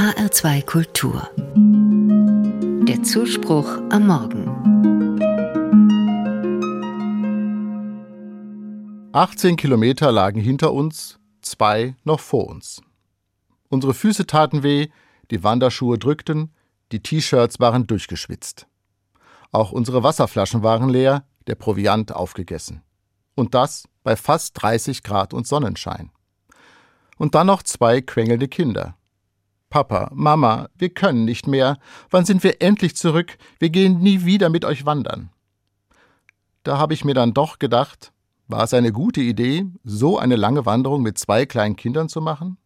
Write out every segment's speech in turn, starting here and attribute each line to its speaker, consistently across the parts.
Speaker 1: HR2 Kultur. Der Zuspruch am Morgen.
Speaker 2: 18 Kilometer lagen hinter uns, zwei noch vor uns. Unsere Füße taten weh, die Wanderschuhe drückten, die T-Shirts waren durchgeschwitzt. Auch unsere Wasserflaschen waren leer, der Proviant aufgegessen. Und das bei fast 30 Grad und Sonnenschein. Und dann noch zwei quengelnde Kinder. Papa, Mama, wir können nicht mehr. Wann sind wir endlich zurück? Wir gehen nie wieder mit euch wandern. Da habe ich mir dann doch gedacht, war es eine gute Idee, so eine lange Wanderung mit zwei kleinen Kindern zu machen?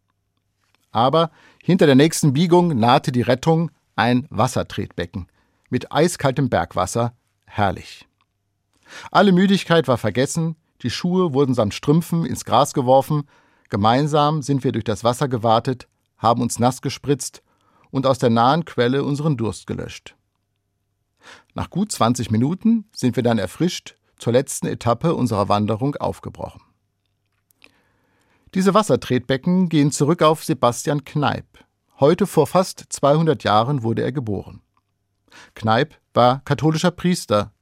Speaker 2: Aber hinter der nächsten Biegung nahte die Rettung ein Wassertretbecken mit eiskaltem Bergwasser, herrlich. Alle Müdigkeit war vergessen, die Schuhe wurden samt Strümpfen ins Gras geworfen, gemeinsam sind wir durch das Wasser gewartet, haben uns nass gespritzt und aus der nahen Quelle unseren Durst gelöscht. Nach gut 20 Minuten sind wir dann erfrischt zur letzten Etappe unserer Wanderung aufgebrochen. Diese Wassertretbecken gehen zurück auf Sebastian Kneip. Heute vor fast 200 Jahren wurde er geboren. Kneip war katholischer Priester.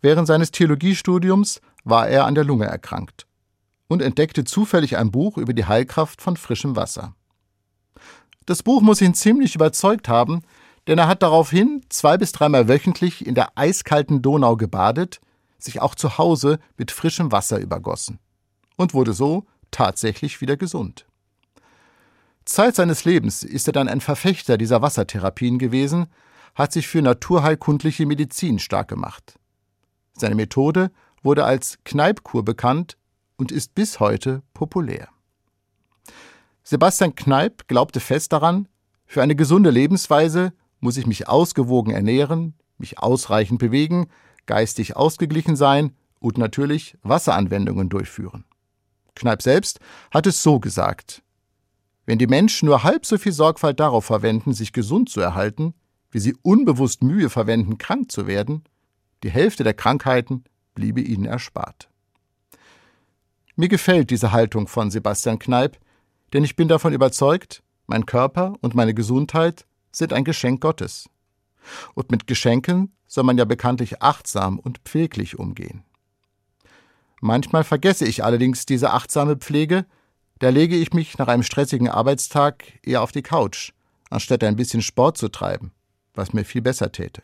Speaker 2: Während seines Theologiestudiums war er an der Lunge erkrankt und entdeckte zufällig ein Buch über die Heilkraft von frischem Wasser. Das Buch muss ihn ziemlich überzeugt haben, denn er hat daraufhin zwei bis dreimal wöchentlich in der eiskalten Donau gebadet, sich auch zu Hause mit frischem Wasser übergossen und wurde so tatsächlich wieder gesund. Zeit seines Lebens ist er dann ein Verfechter dieser Wassertherapien gewesen, hat sich für naturheilkundliche Medizin stark gemacht. Seine Methode wurde als Kneipkur bekannt und ist bis heute populär. Sebastian Kneip glaubte fest daran, für eine gesunde Lebensweise muss ich mich ausgewogen ernähren, mich ausreichend bewegen, geistig ausgeglichen sein und natürlich Wasseranwendungen durchführen. Kneip selbst hat es so gesagt. Wenn die Menschen nur halb so viel Sorgfalt darauf verwenden, sich gesund zu erhalten, wie sie unbewusst Mühe verwenden, krank zu werden, die Hälfte der Krankheiten bliebe ihnen erspart. Mir gefällt diese Haltung von Sebastian Kneip, denn ich bin davon überzeugt, mein Körper und meine Gesundheit sind ein Geschenk Gottes. Und mit Geschenken soll man ja bekanntlich achtsam und pfleglich umgehen. Manchmal vergesse ich allerdings diese achtsame Pflege, da lege ich mich nach einem stressigen Arbeitstag eher auf die Couch, anstatt ein bisschen Sport zu treiben, was mir viel besser täte.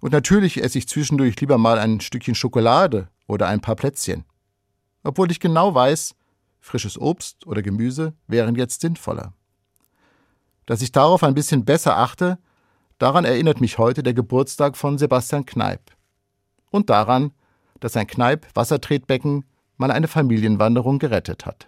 Speaker 2: Und natürlich esse ich zwischendurch lieber mal ein Stückchen Schokolade oder ein paar Plätzchen. Obwohl ich genau weiß, frisches Obst oder Gemüse wären jetzt sinnvoller. Dass ich darauf ein bisschen besser achte, daran erinnert mich heute der Geburtstag von Sebastian Kneip. Und daran, dass ein Kneip Wassertretbecken mal eine Familienwanderung gerettet hat.